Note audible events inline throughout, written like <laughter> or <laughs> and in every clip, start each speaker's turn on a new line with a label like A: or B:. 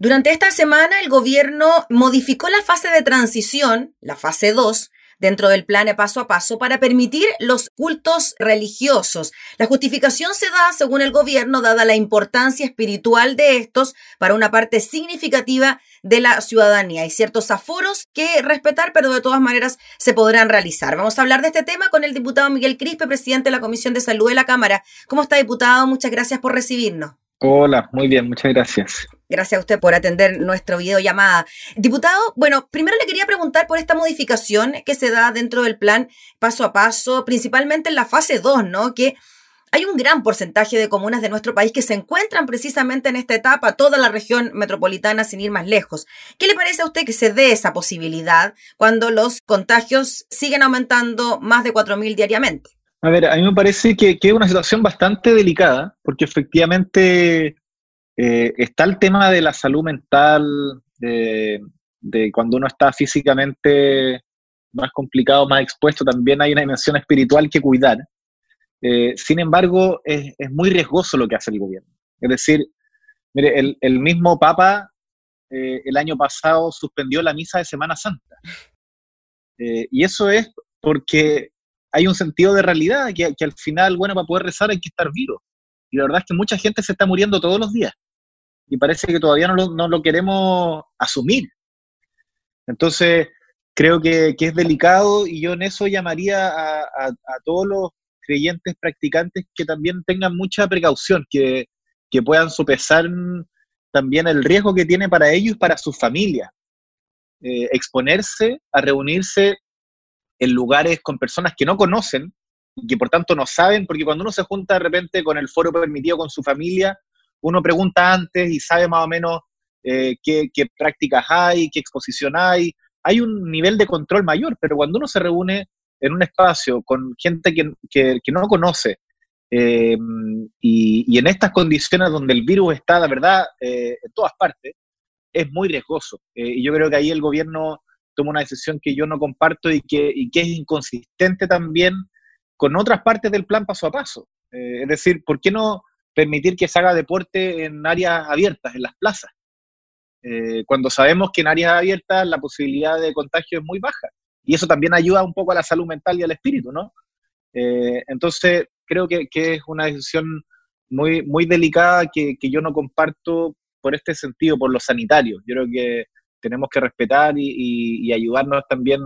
A: Durante esta semana el gobierno modificó la fase de transición, la fase 2, dentro del plan paso a paso para permitir los cultos religiosos. La justificación se da, según el gobierno, dada la importancia espiritual de estos para una parte significativa de la ciudadanía. Hay ciertos aforos que respetar, pero de todas maneras se podrán realizar. Vamos a hablar de este tema con el diputado Miguel Crispe, presidente de la Comisión de Salud de la Cámara. ¿Cómo está, diputado? Muchas gracias por recibirnos.
B: Hola, muy bien, muchas gracias.
A: Gracias a usted por atender nuestro videollamada. Diputado, bueno, primero le quería preguntar por esta modificación que se da dentro del plan paso a paso, principalmente en la fase 2, ¿no? Que hay un gran porcentaje de comunas de nuestro país que se encuentran precisamente en esta etapa, toda la región metropolitana sin ir más lejos. ¿Qué le parece a usted que se dé esa posibilidad cuando los contagios siguen aumentando más de 4.000 diariamente?
B: A ver, a mí me parece que, que es una situación bastante delicada, porque efectivamente eh, está el tema de la salud mental, de, cuando uno está físicamente más complicado, más expuesto, también hay una dimensión espiritual que cuidar. Eh, sin embargo, es, muy riesgoso lo que hace el gobierno. Es decir, mire, el, mismo Papa eh, el año pasado suspendió la misa de Semana Santa. y eso es porque hay un sentido de realidad, que, que, al final, bueno, para poder rezar hay que estar vivo. Y la verdad es que mucha gente se está muriendo todos los días y parece que todavía no lo, queremos asumir. Entonces, creo que, es delicado y yo en eso llamaría a, todos los creyentes practicantes que también tengan mucha precaución, que, que, puedan sopesar también el riesgo que tiene para ellos y para sus familias. Eh, exponerse a reunirse en lugares con personas que no conocen y que por tanto no saben, porque cuando uno se junta de repente con el foro permitido con su familia, uno pregunta antes y sabe más o menos eh, qué, prácticas hay, qué exposición hay. Hay un nivel de control mayor, pero cuando uno se reúne en un espacio con gente que, no conoce eh, y, en estas condiciones donde el virus está, la verdad, eh, en todas partes, es muy riesgoso. y yo creo que ahí el gobierno toma una decisión que yo no comparto y que, y que es inconsistente también con otras partes del plan paso a paso. es decir, ¿por qué no permitir que se haga deporte en áreas abiertas, en las plazas, eh, cuando sabemos que en áreas abiertas la posibilidad de contagio es muy baja. Y eso también ayuda un poco a la salud mental y al espíritu, ¿no? Eh, entonces, creo que, es una decisión muy, muy delicada que, yo no comparto por este sentido, por lo sanitario. Yo creo que tenemos que respetar y, y ayudarnos también,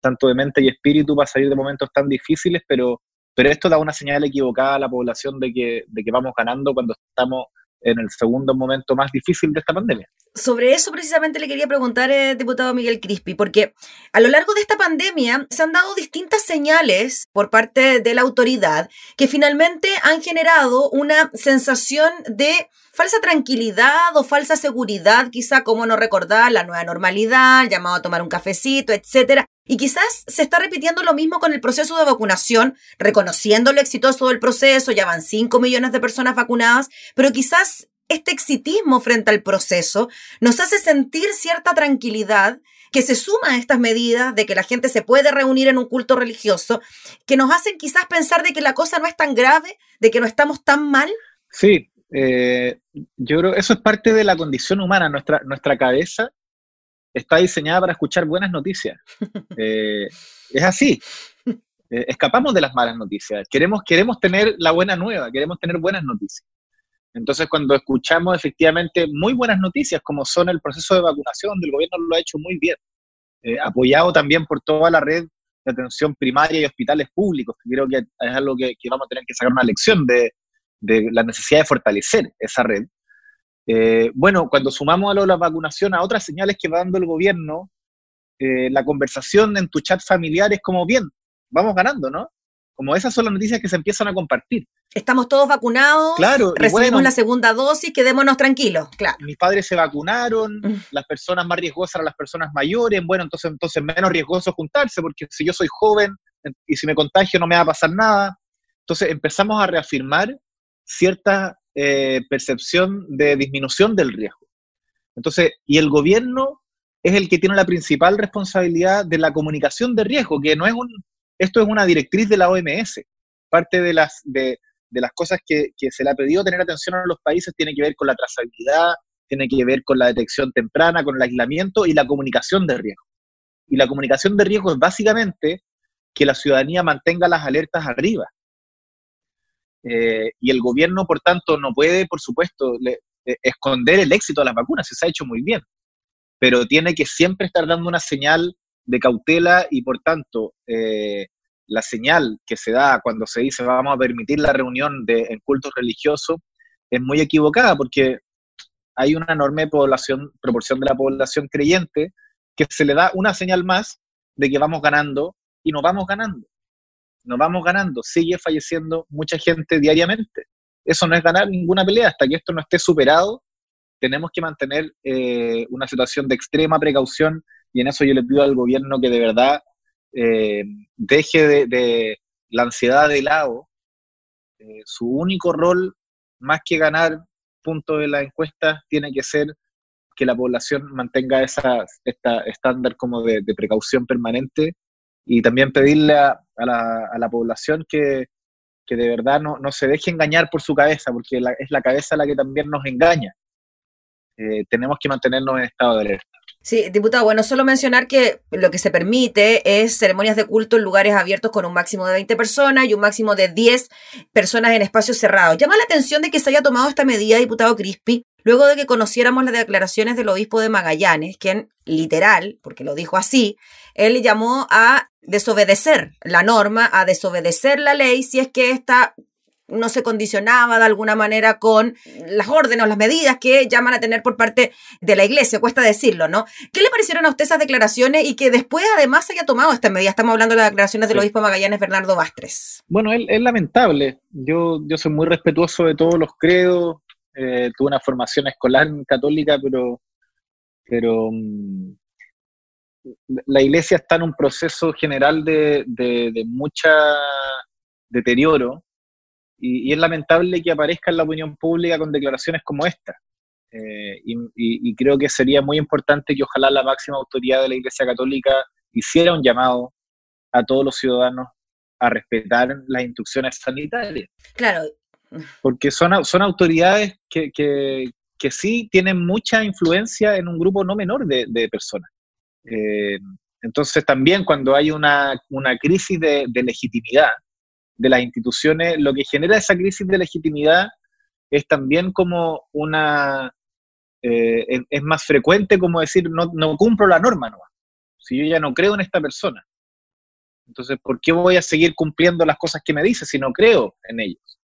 B: tanto de mente y espíritu, para salir de momentos tan difíciles, pero, pero esto da una señal equivocada a la población de que, de que vamos ganando cuando estamos en el segundo momento más difícil de esta pandemia.
A: Sobre eso precisamente le quería preguntar, eh, diputado Miguel Crispi, porque a lo largo de esta pandemia se han dado distintas señales por parte de la autoridad que finalmente han generado una sensación de falsa tranquilidad o falsa seguridad, quizá como no recordar la nueva normalidad, llamado a tomar un cafecito, etcétera. Y quizás se está repitiendo lo mismo con el proceso de vacunación, reconociendo lo exitoso del proceso, ya van 5 millones de personas vacunadas, pero quizás este exitismo frente al proceso nos hace sentir cierta tranquilidad que se suma a estas medidas de que la gente se puede reunir en un culto religioso, que nos hacen quizás pensar de que la cosa no es tan grave, de que no estamos tan mal.
B: Sí, eh, yo creo eso es parte de la condición humana. Nuestra, nuestra cabeza está diseñada para escuchar buenas noticias. <laughs> Eh, es así. Eh, escapamos de las malas noticias. Queremos, queremos tener la buena nueva, queremos tener buenas noticias. Entonces, cuando escuchamos efectivamente muy buenas noticias, como son el proceso de vacunación, del gobierno lo ha hecho muy bien, eh, apoyado también por toda la red de atención primaria y hospitales públicos, que creo que es algo que, vamos a tener que sacar una lección de, de la necesidad de fortalecer esa red. Eh, bueno, cuando sumamos a lo de la vacunación a otras señales que va dando el gobierno, eh, la conversación en tu chat familiar es como, bien, vamos ganando, ¿no? Como esas son las noticias que se empiezan a compartir.
A: Estamos todos vacunados, claro, recibimos la segunda dosis, quedémonos tranquilos, claro.
B: Mis padres se vacunaron, mm. las personas más riesgosas eran las personas mayores, bueno, entonces, entonces menos riesgoso juntarse, porque si yo soy joven y si me contagio no me va a pasar nada. Entonces empezamos a reafirmar cierta eh, percepción de disminución del riesgo. Entonces, y el gobierno es el que tiene la principal responsabilidad de la comunicación de riesgo, que no es un, esto es una directriz de la OMS. Parte de las, de, las cosas que, se le ha pedido tener atención a los países tiene que ver con la trazabilidad, tiene que ver con la detección temprana, con el aislamiento y la comunicación de riesgo. Y la comunicación de riesgo es básicamente que la ciudadanía mantenga las alertas arriba. Eh, y el gobierno, por tanto, no puede, por supuesto, eh, esconder el éxito de las vacunas, se ha hecho muy bien, pero tiene que siempre estar dando una señal de cautela y, por tanto, eh, la señal que se da cuando se dice vamos a permitir la reunión de, en cultos religiosos es muy equivocada porque hay una enorme población, proporción de la población creyente que se le da una señal más de que vamos ganando y no vamos ganando. No vamos ganando, sigue falleciendo mucha gente diariamente. Eso no es ganar ninguna pelea. Hasta que esto no esté superado, tenemos que mantener eh, una situación de extrema precaución y en eso yo le pido al gobierno que de verdad eh, deje de, la ansiedad de lado. Eh, su único rol, más que ganar puntos de la encuesta, tiene que ser que la población mantenga esa esta estándar como de, precaución permanente y también pedirle a, la, población que, de verdad no, se deje engañar por su cabeza, porque es la cabeza la que también nos engaña. Eh, tenemos que mantenernos en estado de alerta.
A: Sí, diputado, bueno, solo mencionar que lo que se permite es ceremonias de culto en lugares abiertos con un máximo de 20 personas y un máximo de 10 personas en espacios cerrados. Llama la atención de que se haya tomado esta medida, diputado Crispi, luego de que conociéramos las declaraciones del obispo de Magallanes, quien literal, porque lo dijo así, él llamó a desobedecer la norma, a desobedecer la ley si es que esta no se condicionaba de alguna manera con las órdenes o las medidas que llaman a tener por parte de la iglesia, cuesta decirlo, ¿no? ¿Qué le parecieron a usted esas declaraciones y que después además se haya tomado esta medida? Estamos hablando de las declaraciones del obispo Magallanes Bernardo Bastres.
B: Bueno, es, lamentable. Yo, yo soy muy respetuoso de todos los credos, eh, tuve una formación escolar católica, pero, pero mm, la iglesia está en un proceso general de, de, mucha deterioro y, es lamentable que aparezca en la opinión pública con declaraciones como esta. Eh, y, creo que sería muy importante que ojalá la máxima autoridad de la Iglesia Católica hiciera un llamado a todos los ciudadanos a respetar las instrucciones sanitarias.
A: Claro.
B: Porque son, son autoridades que, que, que sí tienen mucha influencia en un grupo no menor de, personas. Eh, entonces también cuando hay una, una crisis de, de legitimidad, de las instituciones, lo que genera esa crisis de legitimidad es también como una, eh, es, más frecuente como decir, no, no cumplo la norma, no. Si yo ya no creo en esta persona. Entonces, ¿por qué voy a seguir cumpliendo las cosas que me dice si no creo en ellos?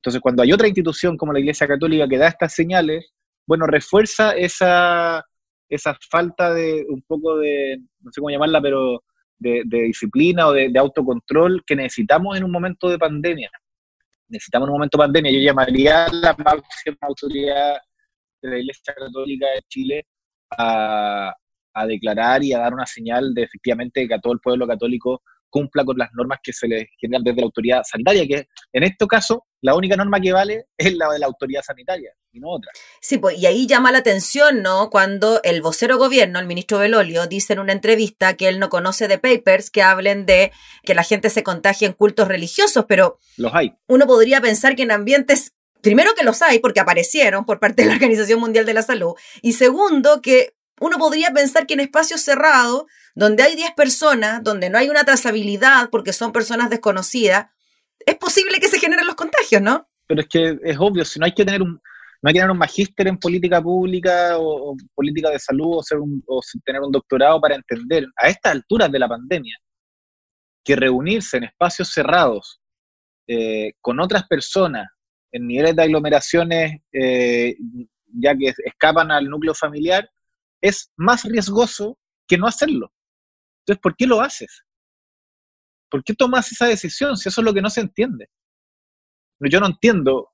B: Entonces, cuando hay otra institución como la Iglesia Católica que da estas señales, bueno, refuerza esa, esa falta de un poco de, no sé cómo llamarla, pero de, disciplina o de, autocontrol que necesitamos en un momento de pandemia. Necesitamos en un momento de pandemia. Yo llamaría a la máxima autoridad de la Iglesia Católica de Chile a, a declarar y a dar una señal de efectivamente que a todo el pueblo católico cumpla con las normas que se le generan desde la autoridad sanitaria, que en este caso la única norma que vale <laughs> es la de la autoridad sanitaria y no otra.
A: Sí, pues, y ahí llama la atención, ¿no? Cuando el vocero gobierno, el ministro Belolio, dice en una entrevista que él no conoce de papers que hablen de que la gente se contagie en cultos religiosos, pero...
B: Los hay.
A: Uno podría pensar que en ambientes primero que los hay porque aparecieron por parte de la Organización Mundial de la Salud y segundo que uno podría pensar que en espacios cerrados, donde hay 10 personas, donde no hay una trazabilidad porque son personas desconocidas, es posible que se generen los contagios, ¿no?
B: Pero es que es obvio, si no hay que tener un, no hay que tener un magíster en política pública o, política de salud o, ser un, o tener un doctorado para entender a estas alturas de la pandemia que reunirse en espacios cerrados eh, con otras personas en niveles de aglomeraciones eh, ya que escapan al núcleo familiar es más riesgoso que no hacerlo. Entonces, ¿por qué lo haces? ¿Por qué tomas esa decisión si eso es lo que no se entiende? Yo no entiendo,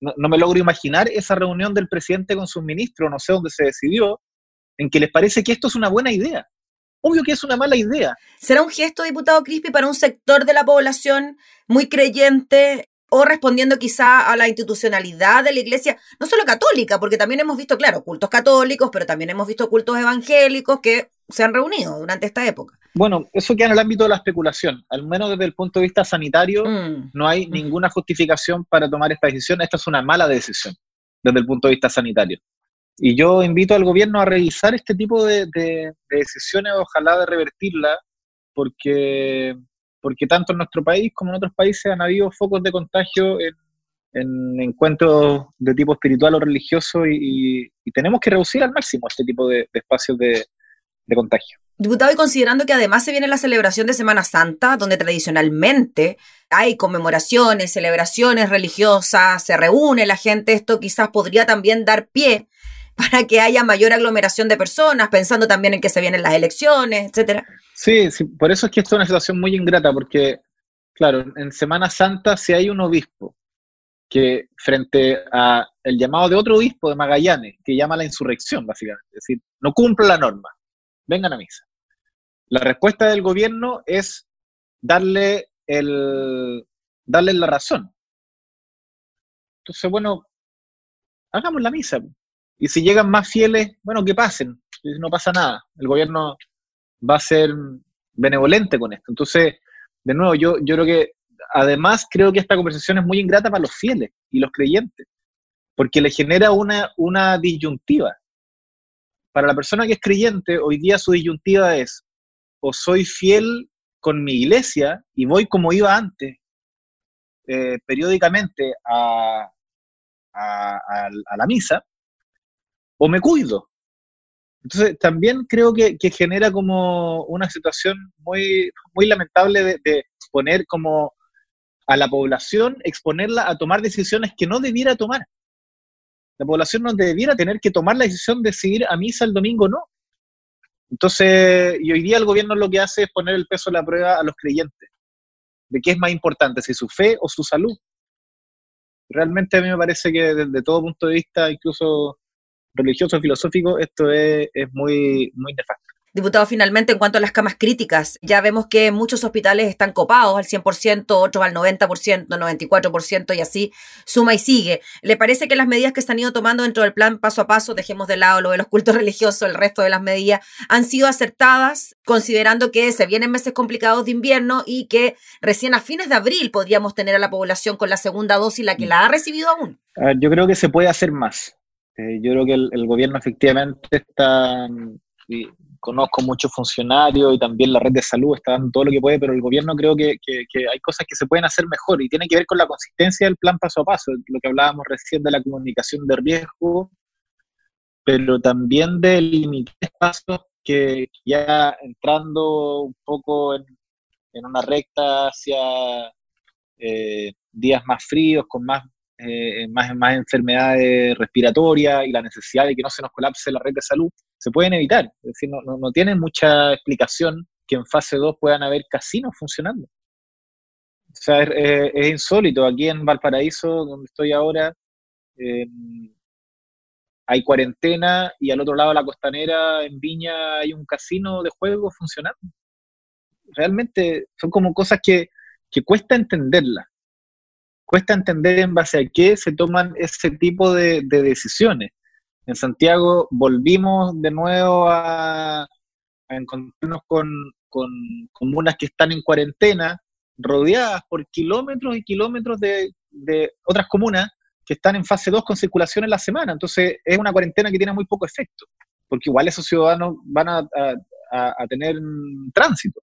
B: no, me logro imaginar esa reunión del presidente con sus ministros, no sé dónde se decidió, en que les parece que esto es una buena idea. Obvio que es una mala idea.
A: ¿Será un gesto, diputado Crispi, para un sector de la población muy creyente o respondiendo quizá a la institucionalidad de la iglesia, no solo católica, porque también hemos visto, claro, cultos católicos, pero también hemos visto cultos evangélicos que se han reunido durante esta época.
B: Bueno, eso queda en el ámbito de la especulación. Al menos desde el punto de vista sanitario, mm. no hay mm. ninguna justificación para tomar esta decisión. Esta es una mala decisión. desde el punto de vista sanitario. Y yo invito al gobierno a revisar este tipo de, decisiones, ojalá de revertirla, porque, porque tanto en nuestro país como en otros países han habido focos de contagio en, encuentros de tipo espiritual o religioso y, tenemos que reducir al máximo este tipo de, espacios de, contagio.
A: Diputado, y considerando que además se viene la celebración de Semana Santa, donde tradicionalmente hay conmemoraciones, celebraciones religiosas, se reúne la gente, esto quizás podría también dar pie <laughs> para que haya mayor aglomeración de personas, pensando también en que se vienen las elecciones, etcétera.
B: Sí, sí, por eso es que esto es una situación muy ingrata, porque, claro, en Semana Santa si hay un obispo que frente a el llamado de otro obispo de Magallanes, que llama a la insurrección, básicamente, es decir, no cumple la norma, vengan a misa. La respuesta del gobierno es darle, el, darle la razón. Entonces, bueno, hagamos la misa. Y si llegan más fieles, bueno, que pasen. No pasa nada. El gobierno va a ser benevolente con esto. Entonces, de nuevo, yo, yo creo que además creo que esta conversación es muy ingrata para los fieles y los creyentes, porque le genera una, una disyuntiva. Para la persona que es creyente, hoy día su disyuntiva es, o soy fiel con mi iglesia y voy como iba antes, eh, periódicamente a, a, la misa, o me cuido. Entonces, también creo que, genera como una situación muy, muy lamentable de, de, poner como a la población, exponerla a tomar decisiones que no debiera tomar. La población no debiera tener que tomar la decisión de seguir a misa el domingo, no. Entonces, y hoy día el gobierno lo que hace es poner el peso de la prueba a los creyentes, de qué es más importante, si su fe o su salud. Realmente a mí me parece que desde todo punto de vista, incluso religioso, filosófico, esto es, muy, muy nefasto.
A: Diputado, finalmente, en cuanto a las camas críticas, ya vemos que muchos hospitales están copados al 100%, otros al 90%, 94% y así suma y sigue. ¿Le parece que las medidas que se han ido tomando dentro del plan paso a paso, dejemos de lado lo de los cultos <laughs> religiosos, el resto de las medidas, han sido acertadas, considerando que se vienen meses complicados de invierno y que recién a fines de abril podríamos tener a la población con la segunda dosis, la que la ha recibido aún?
B: yo creo que se puede hacer más. Eh, yo creo que el, gobierno efectivamente está, conozco muchos funcionarios y también la red de salud está dando todo lo que puede, pero el gobierno creo que, hay cosas que se pueden hacer mejor y tiene que ver con la consistencia del plan paso a paso, lo que hablábamos recién de la comunicación de riesgo, pero también de limitar espacios que ya entrando un poco en, una recta hacia eh, días más fríos, con más eh, más, más enfermedades respiratorias y la necesidad de que no se nos colapse la red de salud, se pueden evitar. Es decir, no, no, no tiene mucha explicación que en fase 2 puedan haber casinos funcionando. O sea, es, insólito. Aquí en Valparaíso, donde estoy ahora, eh, hay cuarentena y al otro lado de la costanera, en Viña, hay un casino de juego funcionando. Realmente son como cosas que, que cuesta entenderlas cuesta entender en base a qué se toman ese tipo de, decisiones. En Santiago volvimos de nuevo a, encontrarnos con, comunas que están en cuarentena, rodeadas por kilómetros y kilómetros de, otras comunas que están en fase 2 con circulación en la semana. Entonces es una cuarentena que tiene muy poco efecto, porque igual esos ciudadanos van a, a tener tránsito.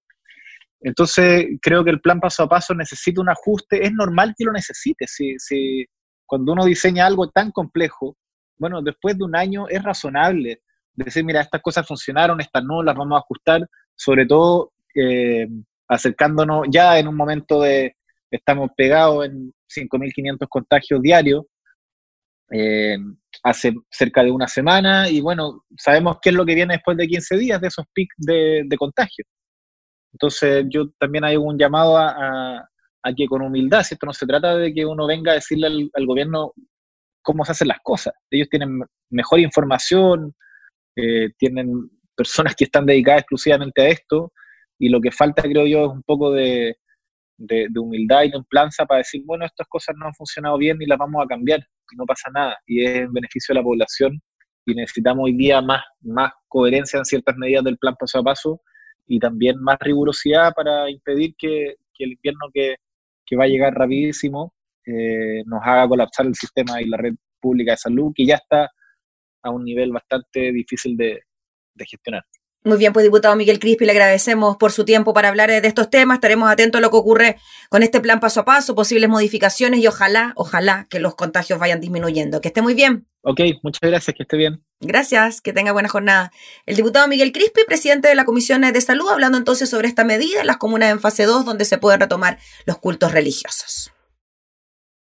B: Entonces, creo que el plan paso a paso necesita un ajuste. Es normal que lo necesite. Si, si, cuando uno diseña algo tan complejo, bueno, después de un año es razonable decir, mira, estas cosas funcionaron, estas no, las vamos a ajustar, sobre todo eh, acercándonos ya en un momento de, estamos pegados en 5.500 contagios diarios, eh, hace cerca de una semana, y bueno, sabemos qué es lo que viene después de 15 días de esos picos de, de. Entonces yo también hay un llamado a, que con humildad, si esto no se trata de que uno venga a decirle al, gobierno cómo se hacen las cosas. Ellos tienen mejor información, eh, tienen personas que están dedicadas exclusivamente a esto, y lo que falta, creo yo, es un poco de, humildad y templanza para decir, bueno, estas cosas no han funcionado bien y las vamos a cambiar, y no pasa nada, y es en beneficio de la población, y necesitamos hoy día más, más coherencia en ciertas medidas del plan paso a paso, y también más rigurosidad para impedir que, el invierno que, va a llegar rapidísimo eh, nos haga colapsar el sistema y la red pública de salud que ya está a un nivel bastante difícil de, gestionar.
A: Muy bien, pues diputado Miguel Crispi, le agradecemos por su tiempo para hablar de estos temas. Estaremos atentos a lo que ocurre con este plan paso a paso, posibles modificaciones y ojalá, ojalá que los contagios vayan disminuyendo. Que esté muy bien.
B: Ok, muchas gracias, que esté bien.
A: Gracias, que tenga buena jornada. El diputado Miguel Crispi, presidente de la Comisión de Salud, hablando entonces sobre esta medida en las comunas en fase 2 donde se pueden retomar los cultos religiosos.